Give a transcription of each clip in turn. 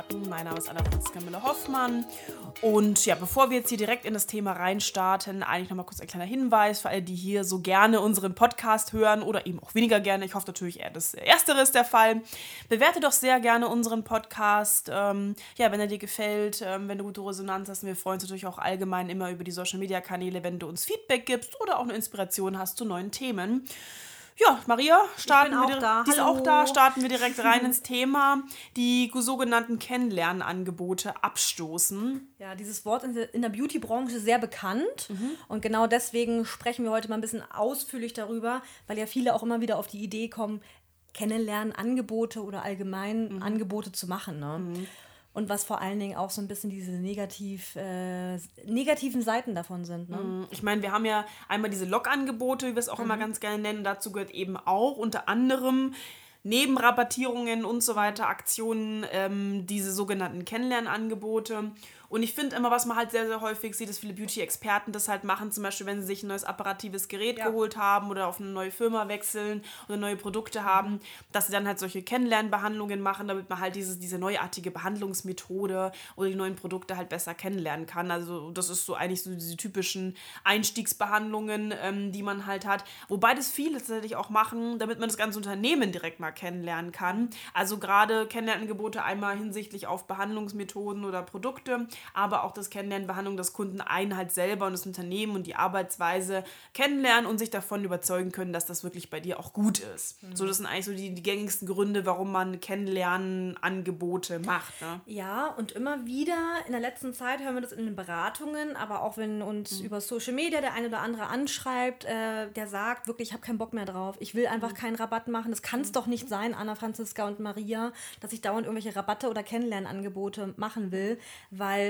Beauty-Experten. Mein Name ist Anna Franziska Müller-Hoffmann. Und ja, bevor wir jetzt hier direkt in das Thema reinstarten, eigentlich nochmal kurz ein kleiner Hinweis für alle, die hier so gerne unseren Podcast hören oder eben auch weniger gerne. Ich hoffe natürlich eher, das Erstere ist der Fall. Bewerte doch sehr gerne unseren Podcast. Ähm, ja, wenn er dir gefällt, ähm, wenn du gute Resonanz hast. Und wir freuen uns natürlich auch allgemein immer über die Social-Media-Kanäle, wenn du uns Feedback gibst oder auch eine Inspiration hast zu neuen Themen. Ja, Maria, starten auch wir direkt, da. die ist auch da, starten wir direkt rein ins Thema, die sogenannten Kennenlernangebote abstoßen. Ja, dieses Wort in der, in der Beauty-Branche sehr bekannt. Und genau deswegen sprechen wir heute mal ein bisschen ausführlich darüber, weil ja viele auch immer wieder auf die Idee kommen, Kennenlernangebote oder allgemein Angebote zu machen. Ne? Und was vor allen Dingen auch so ein bisschen diese negativ, äh, negativen Seiten davon sind. Ne? Ich meine, wir haben ja einmal diese Log-Angebote, wie wir es auch immer ganz gerne nennen. Dazu gehört eben auch unter anderem neben Rabattierungen und so weiter Aktionen ähm, diese sogenannten Kennenlernangebote. Und ich finde immer, was man halt sehr, sehr häufig sieht, dass viele Beauty-Experten das halt machen, zum Beispiel, wenn sie sich ein neues apparatives Gerät Ja. geholt haben oder auf eine neue Firma wechseln oder neue Produkte haben, dass sie dann halt solche Kennenlernbehandlungen machen, damit man halt dieses, diese neuartige Behandlungsmethode oder die neuen Produkte halt besser kennenlernen kann. Also das ist so eigentlich so diese typischen Einstiegsbehandlungen, ähm, die man halt hat. Wobei das viele tatsächlich auch machen, damit man das ganze Unternehmen direkt mal kennenlernen kann. Also gerade Kennenlernangebote einmal hinsichtlich auf Behandlungsmethoden oder Produkte, aber auch das Kennenlernen, Behandlung des Kunden einen halt selber und das Unternehmen und die Arbeitsweise kennenlernen und sich davon überzeugen können, dass das wirklich bei dir auch gut ist. So, das sind eigentlich so die, die gängigsten Gründe, warum man Kennenlernangebote macht. Ne? Ja, und immer wieder in der letzten Zeit hören wir das in den Beratungen, aber auch wenn uns über Social Media der eine oder andere anschreibt, äh, der sagt wirklich, ich habe keinen Bock mehr drauf, ich will einfach keinen Rabatt machen. Das kann es doch nicht sein, Anna, Franziska und Maria, dass ich dauernd irgendwelche Rabatte oder Kennenlernangebote machen will, weil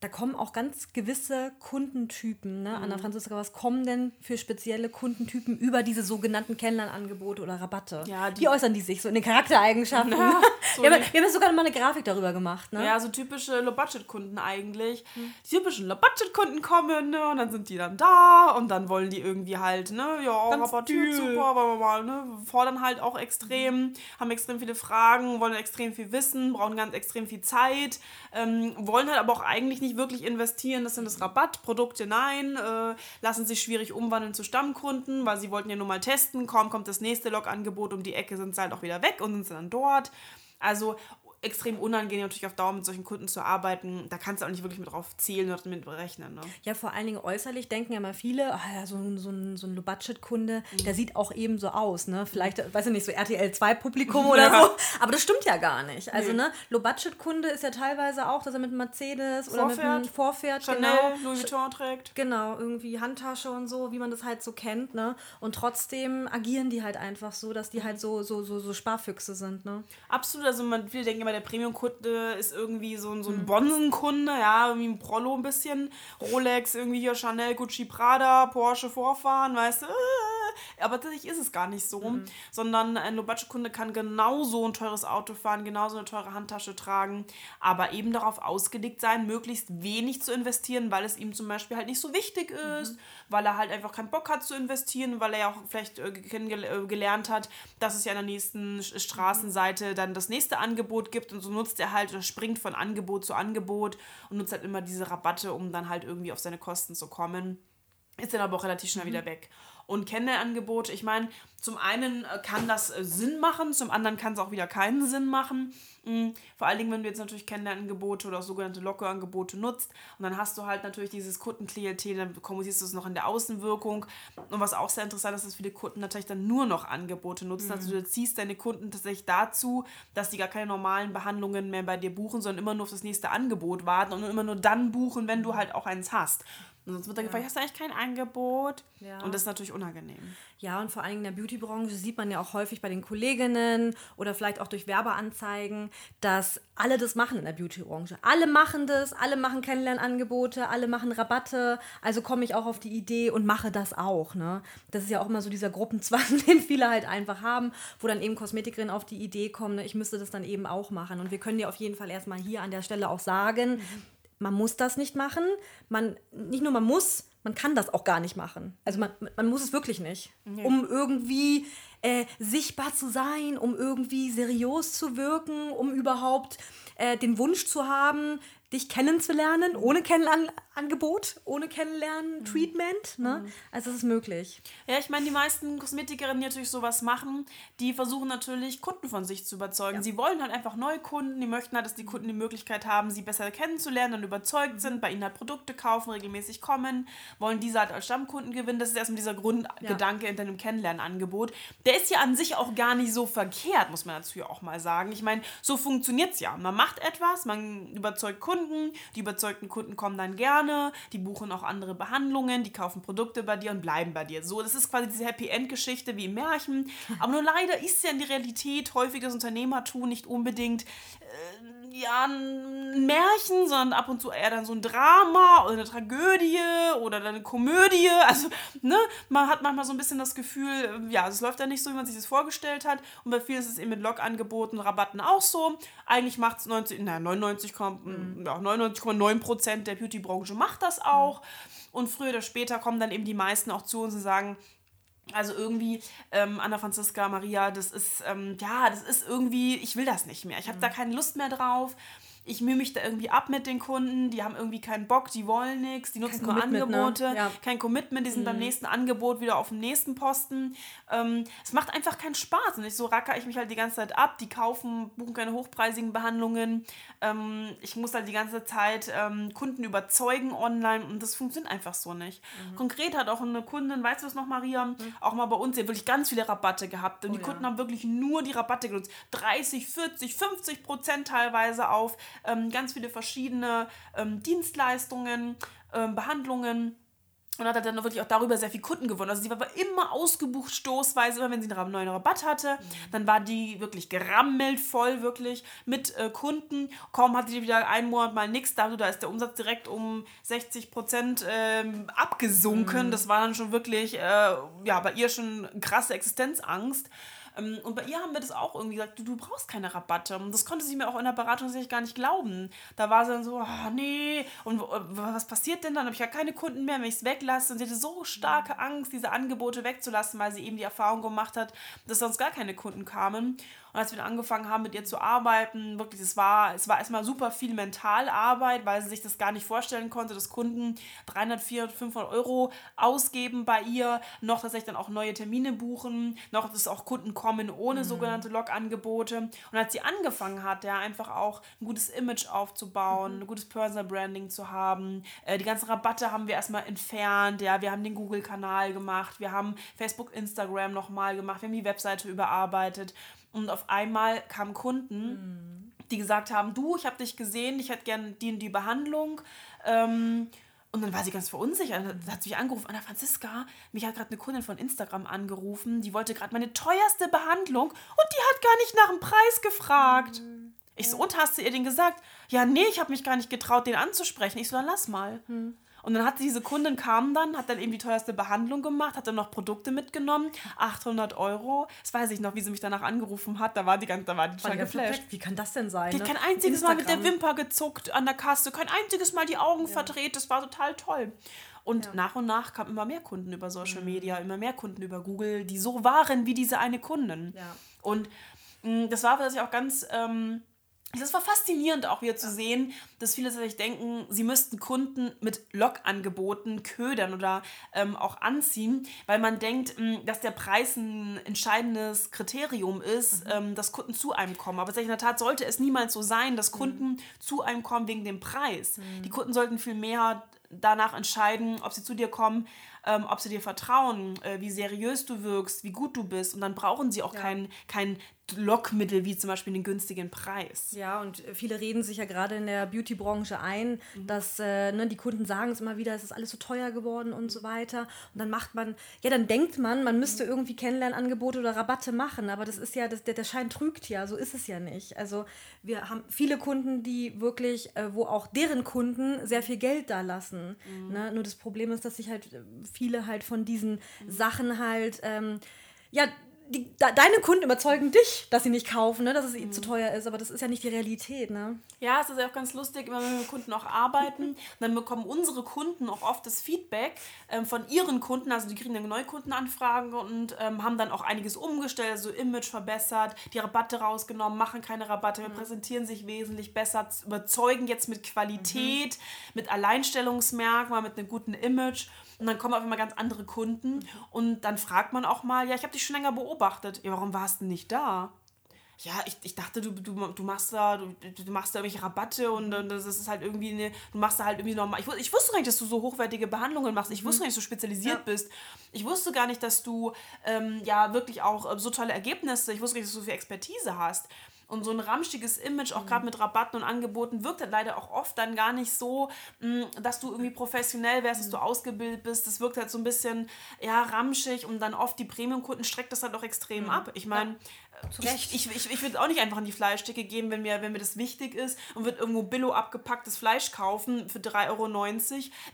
da kommen auch ganz gewisse Kundentypen. Ne? Anna, Franziska, was kommen denn für spezielle Kundentypen über diese sogenannten Kennenlernangebote oder Rabatte? Ja, die- Wie äußern die sich so in den Charaktereigenschaften? so wir, haben, wir die- haben sogar mal eine Grafik darüber gemacht. Ne? Ja, so typische Low-Budget-Kunden eigentlich. Die typischen Low-Budget-Kunden kommen, ne, und dann sind die dann da und dann wollen die irgendwie halt, ne, ja, rabattiert, super, bla, bla, bla, ne, fordern halt auch extrem, haben extrem viele Fragen, wollen extrem viel wissen, brauchen ganz extrem viel Zeit, ähm, wollen halt aber auch eigentlich nicht wirklich investieren, das sind das Rabattprodukte, nein, äh, lassen sich schwierig umwandeln zu Stammkunden, weil sie wollten ja nur mal testen, kaum kommt das nächste Log-Angebot um die Ecke, sind sie halt auch wieder weg und sind dann dort. Also extrem unangenehm natürlich auf Dauer mit solchen Kunden zu arbeiten. Da kannst du auch nicht wirklich mit drauf zählen oder damit berechnen. Ne? Ja, vor allen Dingen äußerlich denken ja mal viele, ah ja, so, ein- so ein, so ein Low-Budget-Kunde, der sieht auch eben so aus, ne? Vielleicht, weiß ich nicht, so RTL 2-Publikum oder Ja. so. Aber das stimmt ja gar nicht. Also, Nee. ne, Low-Budget-Kunde ist ja teilweise auch, dass er mit Mercedes oder mit einem Vorfährt. Vorfährt, Chanel, genau. Louis Vuitton trägt. Genau, irgendwie Handtasche und so, wie man das halt so kennt, ne? Und trotzdem agieren die halt einfach so, dass die halt so, so, so, so Sparfüchse sind, ne? Absolut, also man, viele denken immer, der Premium-Kunde ist irgendwie so, ein- so Mhm. ein Bonsenkunde, ja, irgendwie ein Prollo ein bisschen. Rolex, irgendwie hier Chanel, Gucci, Prada, Porsche vorfahren, weißt du. Äh, Aber tatsächlich ist es gar nicht so, Mhm. sondern ein Low-Budget-Kunde kann genauso ein teures Auto fahren, genauso eine teure Handtasche tragen, aber eben darauf ausgelegt sein, möglichst wenig zu investieren, weil es ihm zum Beispiel halt nicht so wichtig ist, weil er halt einfach keinen Bock hat zu investieren, weil er ja auch vielleicht äh, äh, gelernt hat, dass es ja an der nächsten Sch- Straßenseite dann das nächste Angebot gibt und so nutzt er halt oder springt von Angebot zu Angebot und nutzt halt immer diese Rabatte, um dann halt irgendwie auf seine Kosten zu kommen ist dann aber auch relativ schnell wieder weg. Und Kennenlernangebote, ich meine, zum einen äh, kann das äh, Sinn machen, zum anderen kann es auch wieder keinen Sinn machen. Mm, Vor allen Dingen, wenn du jetzt natürlich Kennenlernangebote oder sogenannte Lockerangebote nutzt und dann hast du halt natürlich dieses Kundenklientel, dann kommunizierst du es noch in der Außenwirkung. Und was auch sehr interessant ist, dass viele Kunden natürlich dann nur noch Angebote nutzen. Also du ziehst deine Kunden tatsächlich dazu, dass die gar keine normalen Behandlungen mehr bei dir buchen, sondern immer nur auf das nächste Angebot warten und immer nur dann buchen, wenn du halt auch eins hast. Und sonst wird dann gefragt, hast du eigentlich kein Angebot? Und das ist natürlich unangenehm. Ja, und vor allem in der Beautybranche sieht man ja auch häufig bei den Kolleginnen oder vielleicht auch durch Werbeanzeigen, dass alle das machen in der Beautybranche. Alle machen das, alle machen Kennenlernangebote, alle machen Rabatte. Also komme ich auch auf die Idee und mache das auch. Ne? Das ist ja auch immer so dieser Gruppenzwang, den viele halt einfach haben, wo dann eben Kosmetikerinnen auf die Idee kommen, ne, ich müsste das dann eben auch machen. Und wir können dir auf jeden Fall erstmal hier an der Stelle auch sagen, mhm. Man muss das nicht machen. Man, nicht nur man muss, man kann das auch gar nicht machen. Also man, man muss es wirklich nicht. Nee. Um irgendwie äh, sichtbar zu sein, um irgendwie seriös zu wirken, um überhaupt äh, den Wunsch zu haben, dich kennenzulernen, ohne Kennenlernangebot, ohne Kennenlernen-Treatment. Mhm. Ne? Also es ist möglich. Ja, ich meine, die meisten Kosmetikerinnen, die natürlich sowas machen, die versuchen natürlich, Kunden von sich zu überzeugen. Ja. Sie wollen halt einfach neue Kunden, die möchten halt, dass die Kunden die Möglichkeit haben, sie besser kennenzulernen und überzeugt mhm. sind, bei ihnen halt Produkte kaufen, regelmäßig kommen, wollen diese halt als Stammkunden gewinnen. Das ist erstmal dieser Grundgedanke ja. hinter einem Kennenlernangebot. Der ist ja an sich auch gar nicht so verkehrt, muss man dazu auch mal sagen. Ich meine, so funktioniert es ja. Man macht etwas, man überzeugt Kunden. Die überzeugten Kunden kommen dann gerne, die buchen auch andere Behandlungen, die kaufen Produkte bei dir und bleiben bei dir. So, das ist quasi diese Happy End Geschichte wie im Märchen. Aber nur leider ist ja in der Realität häufig das Unternehmertum nicht unbedingt äh, ja, ein Märchen, sondern ab und zu eher dann so ein Drama oder eine Tragödie oder dann eine Komödie. Also, ne, man hat manchmal so ein bisschen das Gefühl, ja, es läuft ja nicht so, wie man sich das vorgestellt hat. Und bei vielen ist es eben mit Log-Angeboten, Rabatten auch so. Eigentlich macht es 90, naja, 99, mhm. ja, 99,9 der Beauty-Branche macht das auch. Mhm. Und früher oder später kommen dann eben die meisten auch zu uns und sagen, also irgendwie, ähm, Anna Franziska, Maria, das ist, ähm, ja, das ist irgendwie, ich will das nicht mehr. Ich habe mhm. da keine Lust mehr drauf ich mühe mich da irgendwie ab mit den Kunden, die haben irgendwie keinen Bock, die wollen nichts, die nutzen kein nur ne? Angebote, ne? ja. kein Commitment, die sind mhm. beim nächsten Angebot wieder auf dem nächsten Posten. Ähm, es macht einfach keinen Spaß und ich so racker ich mich halt die ganze Zeit ab, die kaufen, buchen keine hochpreisigen Behandlungen. Ähm, ich muss halt die ganze Zeit ähm, Kunden überzeugen online und das funktioniert einfach so nicht. Mhm. Konkret hat auch eine Kundin, weißt du das noch, Maria, mhm. auch mal bei uns, hat wirklich ganz viele Rabatte gehabt und oh, die Kunden ja. haben wirklich nur die Rabatte genutzt. 30, 40, 50 Prozent teilweise auf ähm, ganz viele verschiedene ähm, Dienstleistungen, ähm, Behandlungen und hat dann wirklich auch darüber sehr viel Kunden gewonnen. Also sie war aber immer ausgebucht, stoßweise, immer wenn sie einen neuen Rabatt hatte, mhm. dann war die wirklich gerammelt voll, wirklich mit äh, Kunden. Kaum hatte die wieder einen Monat mal nichts, da, da ist der Umsatz direkt um 60 Prozent ähm, abgesunken. Mhm. Das war dann schon wirklich, äh, ja, bei ihr schon krasse Existenzangst. Ähm, und bei ihr haben wir das auch irgendwie gesagt, du, du brauchst keine Rabatte. Und das konnte sie mir auch in der Beratung sicherlich gar nicht glauben. Da war sie dann so, oh, nee, und was passiert denn dann? Habe ich ja keine Kunden mehr, wenn ich es weglasse. Und sie hatte so starke Angst, diese Angebote wegzulassen, weil sie eben die Erfahrung gemacht hat, dass sonst gar keine Kunden kamen. Und als wir dann angefangen haben, mit ihr zu arbeiten, wirklich, es war, es war erstmal super viel Mentalarbeit, weil sie sich das gar nicht vorstellen konnte, dass Kunden 300, 400, 500 Euro ausgeben bei ihr, noch tatsächlich dann auch neue Termine buchen, noch dass auch Kunden kommen ohne mhm. sogenannte Log-Angebote. Und als sie angefangen hat, ja, einfach auch ein gutes Image aufzubauen, mhm. ein gutes Personal Branding zu haben, äh, die ganzen Rabatte haben wir erstmal entfernt, ja, wir haben den Google-Kanal gemacht, wir haben Facebook, Instagram nochmal gemacht, wir haben die Webseite überarbeitet. Und auf einmal kamen Kunden, mhm. die gesagt haben, du, ich habe dich gesehen, ich hätte gerne die und die Behandlung. Ähm, und dann war sie ganz verunsichert. Dann hat sie mich angerufen, Anna Franziska, mich hat gerade eine Kundin von Instagram angerufen, die wollte gerade meine teuerste Behandlung und die hat gar nicht nach dem Preis gefragt. Mhm. Ich so, und hast du ihr den gesagt? Ja, nee, ich habe mich gar nicht getraut, den anzusprechen. Ich so, dann lass mal. Mhm. Und dann hat diese Kundin kam dann, hat dann eben die teuerste Behandlung gemacht, hat dann noch Produkte mitgenommen, 800 Euro. Das weiß ich noch, wie sie mich danach angerufen hat. Da war die ganz, da war die total geflasht. Wie kann das denn sein? Die hat ne? kein einziges Mal mit der Wimper gezuckt an der Kasse, kein einziges Mal die Augen ja. verdreht. Das war total toll. Und ja. nach und nach kamen immer mehr Kunden über Social mhm. Media, immer mehr Kunden über Google, die so waren wie diese eine Kundin. Ja. Und mh, mm, das war, was ich auch ganz ähm, das war faszinierend auch wieder zu sehen, dass viele sich denken, sie müssten Kunden mit Log-Angeboten ködern oder ähm, auch anziehen, weil man denkt, ähm, dass der Preis ein entscheidendes Kriterium ist, mhm. ähm, dass Kunden zu einem kommen. Aber in der Tat sollte es niemals so sein, dass mhm. Kunden mhm. zu einem kommen wegen dem Preis. Mhm. Die Kunden sollten viel mehr danach entscheiden, ob sie zu dir kommen, ähm, ob sie dir vertrauen, äh, wie seriös du wirkst, wie gut du bist. Und dann brauchen sie auch ja. kein, kein Lockmittel wie zum Beispiel den günstigen Preis. Ja, und viele reden sich ja gerade in der Beauty-Branche ein, mhm. dass äh, ne, die Kunden sagen es immer wieder, es ist alles so teuer geworden und so weiter. Und dann macht man, ja, dann denkt man, man müsste mhm. irgendwie Kennenlernangebote oder Rabatte machen, aber das ist ja, das, der, der Schein trügt ja, so ist es ja nicht. Also wir haben viele Kunden, die wirklich, äh, wo auch deren Kunden sehr viel Geld da lassen. Mhm. Ne? Nur das Problem ist, dass sich halt äh, viele halt von diesen mhm. Sachen halt, ähm, ja, die, da, deine Kunden überzeugen dich, dass sie nicht kaufen, ne? dass es ihnen mhm. zu teuer ist, aber das ist ja nicht die Realität. Ne? Ja, es ist ja auch ganz lustig, immer wenn wir mit Kunden auch arbeiten, dann bekommen unsere Kunden auch oft das Feedback ähm, von ihren Kunden, also die kriegen dann neue Kundenanfragen und ähm, haben dann auch einiges umgestellt, also Image verbessert, die Rabatte rausgenommen, machen keine Rabatte, wir mhm. präsentieren sich wesentlich besser, überzeugen jetzt mit Qualität, mhm. mit Alleinstellungsmerkmal, mit einem guten Image. Und dann kommen auf einmal ganz andere Kunden und dann fragt man auch mal, ja, ich habe dich schon länger beobachtet. Ja, warum warst du nicht da? ja, ich, ich dachte, du, du, du machst da, du, du machst da irgendwelche Rabatte und, und das ist halt irgendwie eine, du machst da halt irgendwie normal. Ich, ich wusste gar nicht, dass du so hochwertige Behandlungen machst. Ich wusste gar nicht, dass du spezialisiert ja. bist. Ich wusste gar nicht, dass du ähm, ja wirklich auch äh, so tolle Ergebnisse, ich wusste gar nicht, dass du so viel Expertise hast. Und so ein ramschiges Image, auch gerade mit Rabatten und Angeboten, wirkt halt leider auch oft dann gar nicht so, mm, dass du irgendwie professionell wärst, dass du ausgebildet bist. Das wirkt halt so ein bisschen, ja, ramschig und dann oft die Premium-Kunden streckt das halt auch extrem mhm. ab. Ich meine, ich, ich, ich, ich würde auch nicht einfach in die Fleischstücke gehen, wenn mir, wenn mir das wichtig ist und würde irgendwo Billo abgepacktes Fleisch kaufen für 3,90 Euro.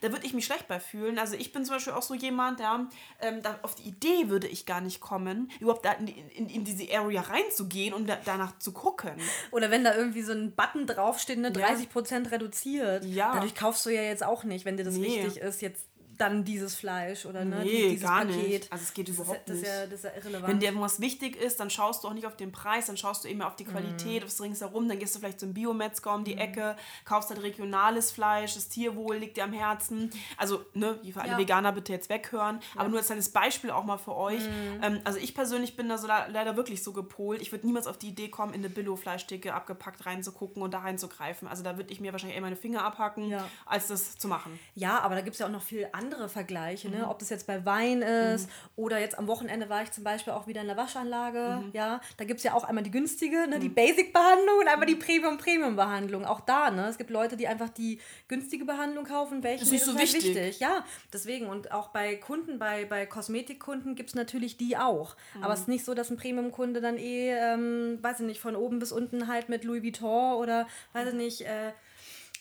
Da würde ich mich schlecht bei fühlen. Also ich bin zum Beispiel auch so jemand, ja, ähm, da, auf die Idee würde ich gar nicht kommen, überhaupt da in, in, in diese Area reinzugehen und da, danach zu gucken. Oder wenn da irgendwie so ein Button draufsteht, ne, 30% ja. reduziert. Ja. Dadurch kaufst du ja jetzt auch nicht, wenn dir das nee. wichtig ist, jetzt dann dieses Fleisch oder ne, nee, dieses gar Paket. Nicht. Also es geht überhaupt das ist, nicht. Das ist, ja, das ist ja irrelevant. Wenn dir irgendwas wichtig ist, dann schaust du auch nicht auf den Preis, dann schaust du eben auf die Qualität, mm. aufs ringsherum, dann gehst du vielleicht zum Biometzger um die mm. Ecke, kaufst halt regionales Fleisch, das Tierwohl liegt dir am Herzen. Also, ne, wie für alle ja. Veganer bitte jetzt weghören. Ja. Aber nur als kleines Beispiel auch mal für euch. Mm. Ähm, also ich persönlich bin da so leider wirklich so gepolt. Ich würde niemals auf die Idee kommen, in eine Billo-Fleischtheke abgepackt reinzugucken und da reinzugreifen. Also da würde ich mir wahrscheinlich eher meine Finger abhacken, als das zu machen. Ja, aber da gibt es ja auch noch viel andere Vergleiche ne? ob das jetzt bei Wein ist mhm. oder jetzt am Wochenende war ich zum Beispiel auch wieder in der Waschanlage. Mhm. Ja, da gibt es ja auch einmal die günstige, ne? die mhm. Basic-Behandlung und einmal die Premium-Premium-Behandlung. Auch da, ne? es gibt Leute, die einfach die günstige Behandlung kaufen. Welche das ist so halt wichtig. wichtig. Ja, deswegen. Und auch bei Kunden, bei, bei Kosmetikkunden gibt es natürlich die auch. Mhm. Aber es ist nicht so, dass ein Premium-Kunde dann eh, ähm, weiß ich nicht, von oben bis unten halt mit Louis Vuitton oder, weiß ich nicht, äh,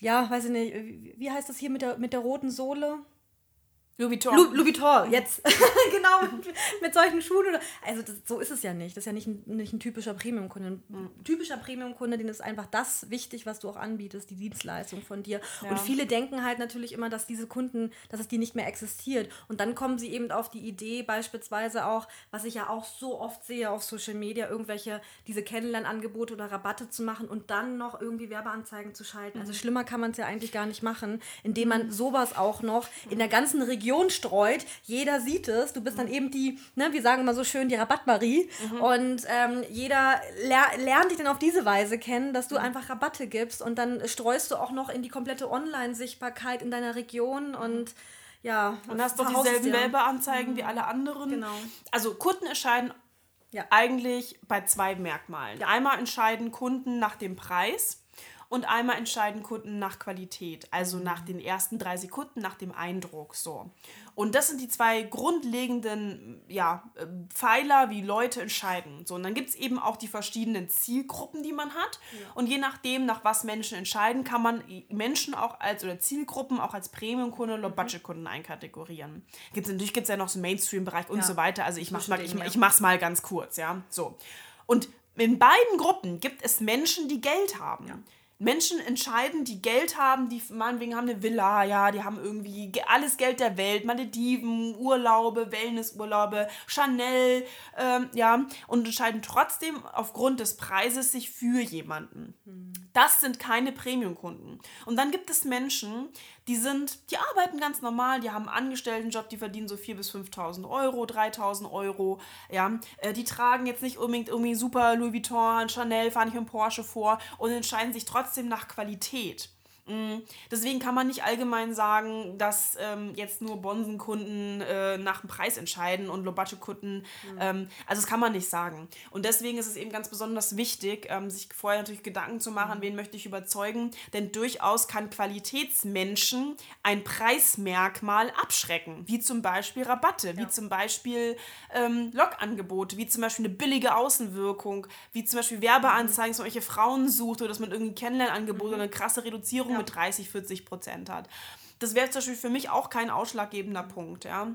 ja, weiß ich nicht, wie heißt das hier mit der, mit der roten Sohle? Louis, Louis Vuitton, jetzt. genau, mit, mit, solchen Schuhen. Oder, also das, so ist es ja nicht. Das ist ja nicht ein, nicht ein typischer Premium-Kunde. Ein mhm. typischer Premium-Kunde, den ist einfach das wichtig, was du auch anbietest, die Dienstleistung von dir. Ja. Und viele denken halt natürlich immer, dass diese Kunden, dass es die nicht mehr existiert. Und dann kommen sie eben auf die Idee, beispielsweise auch, was ich ja auch so oft sehe auf Social Media, irgendwelche, diese Kennenlernangebote oder Rabatte zu machen und dann noch irgendwie Werbeanzeigen zu schalten. Also mhm. Also schlimmer kann man es ja eigentlich gar nicht machen, indem man sowas auch noch in der ganzen Region Region streut. Jeder sieht es. Du bist dann eben die, ne, wir sagen immer so schön, die Rabattmarie. Mhm. Und ähm, jeder ler lernt dich dann auf diese Weise kennen, dass du mhm. einfach Rabatte gibst und dann streust du auch noch in die komplette Online-Sichtbarkeit in deiner Region und ja. Und hast doch dieselben Werbeanzeigen mhm. wie alle anderen. Genau. Also Kunden entscheiden ja. eigentlich bei zwei Merkmalen. Einmal entscheiden Kunden nach dem Preis und einmal entscheiden Kunden nach Qualität, also nach den ersten drei Sekunden, nach dem Eindruck so. Und das sind die zwei grundlegenden ja, Pfeiler, wie Leute entscheiden. So, und dann gibt es eben auch die verschiedenen Zielgruppen, die man hat. Ja. Und je nachdem, nach was Menschen entscheiden, kann man Menschen auch als oder Zielgruppen auch als Premium-Kunden oder mhm. Budget-Kunden einkategorieren. Gibt's, natürlich gibt es ja noch so Mainstream-Bereich und ja. so weiter. Also ich mache mal, ich, ich mach's mal ganz kurz, ja. So. Und in beiden Gruppen gibt es Menschen, die Geld haben. Ja. Menschen entscheiden, die Geld haben, die meinetwegen haben eine Villa, ja, die haben irgendwie alles Geld der Welt, Malediven, Urlaube, Wellnessurlaube, Chanel, ähm, ja, und entscheiden trotzdem aufgrund des Preises sich für jemanden. Hm. Das sind keine Premium-Kunden. Und dann gibt es Menschen, die sind, die arbeiten ganz normal, die haben einen Angestelltenjob, die verdienen so 4.000 bis 5.000 Euro, 3.000 Euro, ja, äh, die tragen jetzt nicht unbedingt irgendwie super Louis Vuitton, Chanel, fahren nicht mit Porsche vor und entscheiden sich trotzdem nach Qualität. Mm, deswegen kann man nicht allgemein sagen, dass ähm, jetzt nur Bonsenkunden äh, nach dem Preis entscheiden und Low-Budget-Kunden. Mhm. Ähm, also das kann man nicht sagen. Und deswegen ist es eben ganz besonders wichtig, ähm, sich vorher natürlich Gedanken zu machen, mhm. wen möchte ich überzeugen. Denn durchaus kann Qualitätsmenschen ein Preismerkmal abschrecken. Wie zum Beispiel Rabatte, ja. wie zum Beispiel ähm, Logangebote, wie zum Beispiel eine billige Außenwirkung, wie zum Beispiel Werbeanzeigen, dass man irgendwelche Frauen sucht oder dass man irgendwie Kennenlernangebot mhm. oder eine krasse Reduzierung ja. mit 30, 40 Prozent hat. Das wäre zum Beispiel für mich auch kein ausschlaggebender Punkt, ja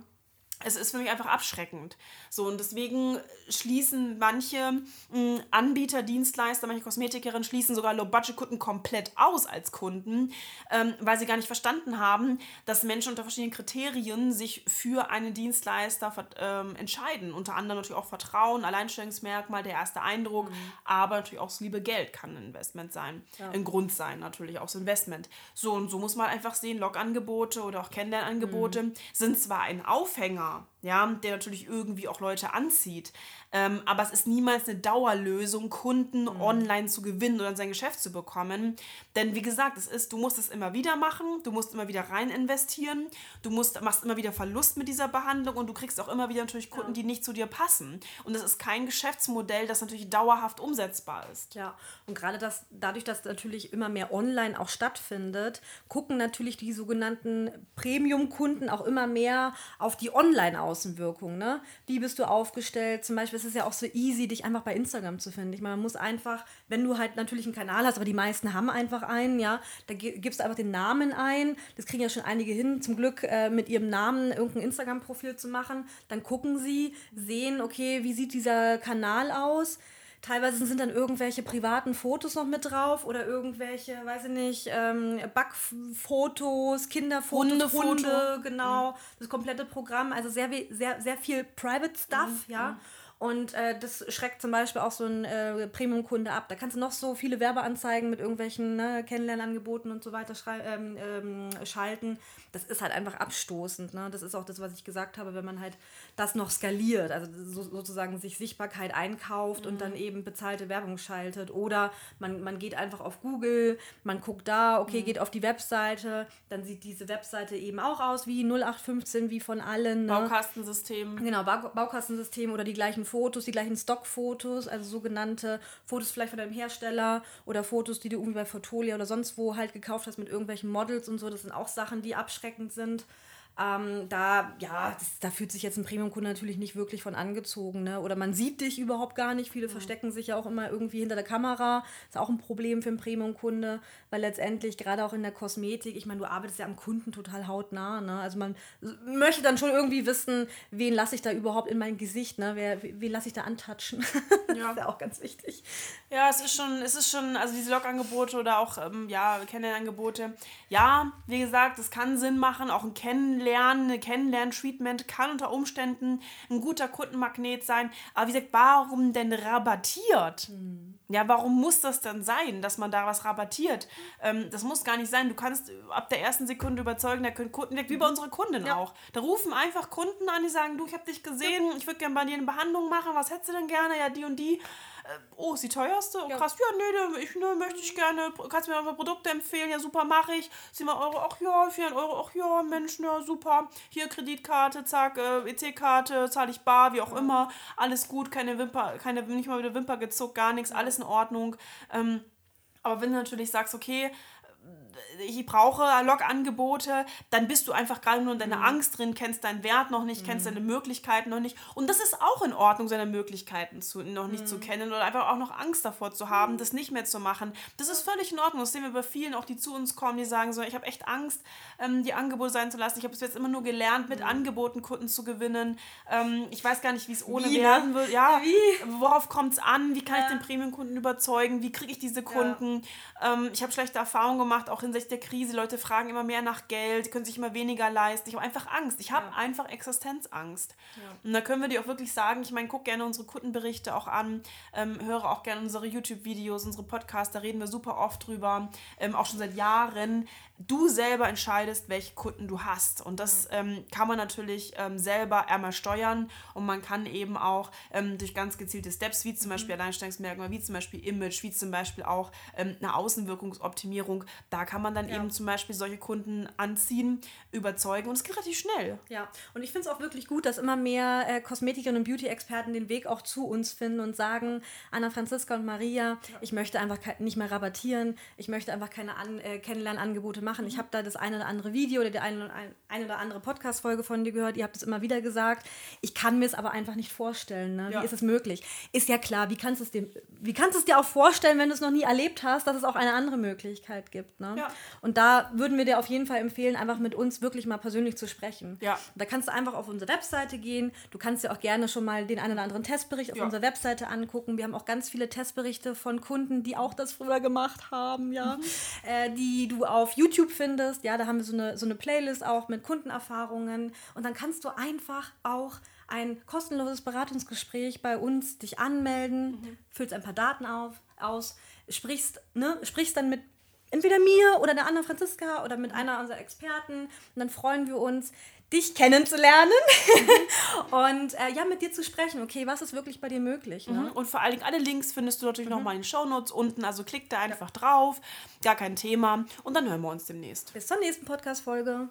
es ist für mich einfach abschreckend. So, und deswegen schließen manche mh, hm, Anbieter, Dienstleister, manche Kosmetikerinnen schließen sogar Low-Budget-Kunden komplett aus als Kunden, ähm, weil sie gar nicht verstanden haben, dass Menschen unter verschiedenen Kriterien sich für einen Dienstleister ähm, entscheiden. Unter anderem natürlich auch Vertrauen, Alleinstellungsmerkmal, der erste Eindruck, mhm. aber natürlich auch das liebe Geld kann ein Investment sein. Ja. Ein Grund sein, natürlich auch das Investment. So, und so muss man einfach sehen, Log-Angebote oder auch Kennenlernangebote mhm. sind zwar ein Aufhänger, ja, der natürlich irgendwie auch Leute anzieht. Ähm, aber es ist niemals eine Dauerlösung, Kunden mhm. online zu gewinnen oder in sein Geschäft zu bekommen. Denn wie gesagt, es ist, du musst es immer wieder machen, du musst immer wieder rein investieren, du musst, machst immer wieder Verlust mit dieser Behandlung und du kriegst auch immer wieder natürlich Kunden, ja. die nicht zu dir passen. Und das ist kein Geschäftsmodell, das natürlich dauerhaft umsetzbar ist. Ja, und gerade das, dadurch, dass natürlich immer mehr online auch stattfindet, gucken natürlich die sogenannten Premium-Kunden auch immer mehr auf die Online-Außenwirkung. Ne? Wie bist du aufgestellt? Zum Beispiel es ist ja auch so easy, dich einfach bei Instagram zu finden. Ich meine, man muss einfach, wenn du halt natürlich einen Kanal hast, aber die meisten haben einfach einen, ja, da gibst du einfach den Namen ein. Das kriegen ja schon einige hin, zum Glück äh, mit ihrem Namen irgendein Instagram-Profil zu machen. Dann gucken sie, sehen, okay, wie sieht dieser Kanal aus? Teilweise sind dann irgendwelche privaten Fotos noch mit drauf oder irgendwelche, weiß ich nicht, ähm, Backfotos, Kinderfotos, Hundefoto. Hunde, genau, das komplette Programm. Also sehr, sehr, sehr viel Private Stuff, mhm. ja. Mhm. Und äh, das schreckt zum Beispiel auch so ein äh, Premium-Kunde ab. Da kannst du noch so viele Werbeanzeigen mit irgendwelchen ne, Kennenlernangeboten und so weiter ähm, ähm, schalten. Das ist halt einfach abstoßend. Ne? Das ist auch das, was ich gesagt habe, wenn man halt das noch skaliert, also so, sozusagen sich Sichtbarkeit einkauft mhm. und dann eben bezahlte Werbung schaltet. Oder man, man geht einfach auf Google, man guckt da, okay, mhm. geht auf die Webseite, dann sieht diese Webseite eben auch aus wie 0815, wie von allen. Ne? Baukastensystem. Genau, Baukastensystem oder die gleichen Fotos, die gleichen Stockfotos, also sogenannte Fotos vielleicht von deinem Hersteller oder Fotos, die du irgendwie bei Fotolia oder sonst wo halt gekauft hast mit irgendwelchen Models und so. Das sind auch Sachen, die abschreckend sind. Ähm, da, ja, das, da fühlt sich jetzt ein Premium-Kunde natürlich nicht wirklich von angezogen. Ne? Oder man sieht dich überhaupt gar nicht. Viele ja. verstecken sich ja auch immer irgendwie hinter der Kamera. Ist auch ein Problem für einen Premium-Kunde, weil letztendlich gerade auch in der Kosmetik, ich meine, du arbeitest ja am Kunden total hautnah. Ne? Also man möchte dann schon irgendwie wissen, wen lasse ich da überhaupt in mein Gesicht, ne? Wer, wen lasse ich da antatschen. Ja. das ist ja auch ganz wichtig. Ja, es ist schon, es ist schon, also diese Log-Angebote oder auch, ähm, ja, Kennenlernangebote. Ja, wie gesagt, es kann Sinn machen, auch ein Kennenlernen eine Kennenlerntreatment kann unter Umständen ein guter Kundenmagnet sein. Aber wie gesagt, warum denn rabattiert? Mhm. Ja, warum muss das denn sein, dass man da was rabattiert? Ähm, das muss gar nicht sein. Du kannst ab der ersten Sekunde überzeugen, der Kunden, wie bei unserer Kundin ja. auch. Da rufen einfach Kunden an, die sagen, du, ich habe dich gesehen, ich würde gerne bei dir eine Behandlung machen, was hättest du denn gerne? Ja, die und die. Äh, oh, ist die teuerste? Oh, krass. Ja, nee, ich ne, möchte ich gerne. Kannst du mir mal Produkte empfehlen? Ja, super, mache ich. 7 Euro, ach ja, 4 Euro, ach ja, Mensch, ja, super. Hier Kreditkarte, zack, äh, EC-Karte, zahle ich bar, wie auch ja. immer. Alles gut, keine Wimper, keine, nicht mal wieder Wimper gezuckt, gar nichts, alles in Ordnung. Ähm, aber wenn du natürlich sagst, okay, ich brauche Log-Angebote, dann bist du einfach gerade nur in deiner mhm. Angst drin, kennst deinen Wert noch nicht, mhm. kennst deine Möglichkeiten noch nicht. Und das ist auch in Ordnung, seine Möglichkeiten zu, noch nicht mhm. zu kennen oder einfach auch noch Angst davor zu haben, das nicht mehr zu machen. Das ist völlig in Ordnung. Das sehen wir bei vielen, auch die zu uns kommen, die sagen so, ich habe echt Angst, ähm, die Angebote sein zu lassen. Ich habe es jetzt immer nur gelernt, mit mhm. Angeboten Kunden zu gewinnen. Ähm, ich weiß gar nicht, wie es ohne wie, ne? werden wird. Ja, wie? worauf kommt es an? Wie kann ja. ich den Premium-Kunden überzeugen? Wie kriege ich diese Kunden? Ja. Ähm, ich habe schlechte Erfahrungen gemacht, auch hinsichtlich der Krise. Leute fragen immer mehr nach Geld, können sich immer weniger leisten. Ich habe einfach Angst. Ich habe ja. einfach Existenzangst. Ja. Und da können wir dir auch wirklich sagen, ich meine, guck gerne unsere Kundenberichte auch an, ähm, höre auch gerne unsere YouTube-Videos, unsere Podcasts, da reden wir super oft drüber, ähm, auch schon seit Jahren du selber entscheidest, welche Kunden du hast. Und das ähm, kann man natürlich ähm, selber einmal steuern und man kann eben auch ähm, durch ganz gezielte Steps, wie zum mhm. Beispiel Alleinstellungsmerkmal, wie zum Beispiel Image, wie zum Beispiel auch ähm, eine Außenwirkungsoptimierung, Da kann man dann Ja. eben zum Beispiel solche Kunden anziehen, überzeugen und es geht relativ schnell. Ja, und ich finde es auch wirklich gut, dass immer mehr äh, Kosmetikerinnen und Beauty-Experten den Weg auch zu uns finden und sagen, Anna Franziska und Maria, ich möchte einfach nicht mehr rabattieren, ich möchte einfach keine An äh, Kennenlernangebote machen. Ich habe da das eine oder andere Video oder die eine, oder ein, eine oder andere Podcast-Folge von dir gehört, ihr habt es immer wieder gesagt. Ich kann mir es aber einfach nicht vorstellen. Ne? Ja. Wie ist es möglich? Ist ja klar, wie kannst, du es dir, wie kannst es dir auch vorstellen, wenn du es noch nie erlebt hast, dass es auch eine andere Möglichkeit gibt. Ne? Ja. Und da würden wir dir auf jeden Fall empfehlen, einfach mit uns wirklich mal persönlich zu sprechen. Ja. Da kannst du einfach auf unsere Webseite gehen. Du kannst dir auch gerne schon mal den einen oder anderen Testbericht auf Ja. unserer Webseite angucken. Wir haben auch ganz viele Testberichte von Kunden, die auch das früher gemacht haben, ja. Mhm. Äh, die du auf YouTube findest. Ja, da haben wir so eine, so eine Playlist auch mit Kundenerfahrungen. Und dann kannst du einfach auch ein kostenloses Beratungsgespräch bei uns dich anmelden, Mhm. füllst ein paar Daten auf, aus, sprichst, ne, sprichst dann mit entweder mir oder der Anna Franziska oder mit einer unserer Experten. Und dann freuen wir uns, dich kennenzulernen und äh, ja, mit dir zu sprechen. Okay, was ist wirklich bei dir möglich? Ne? Und vor allen Dingen alle Links findest du natürlich Mhm. noch mal in den Shownotes unten. Also klick da einfach drauf, gar kein Thema. Und dann hören wir uns demnächst. Bis zur nächsten Podcast-Folge.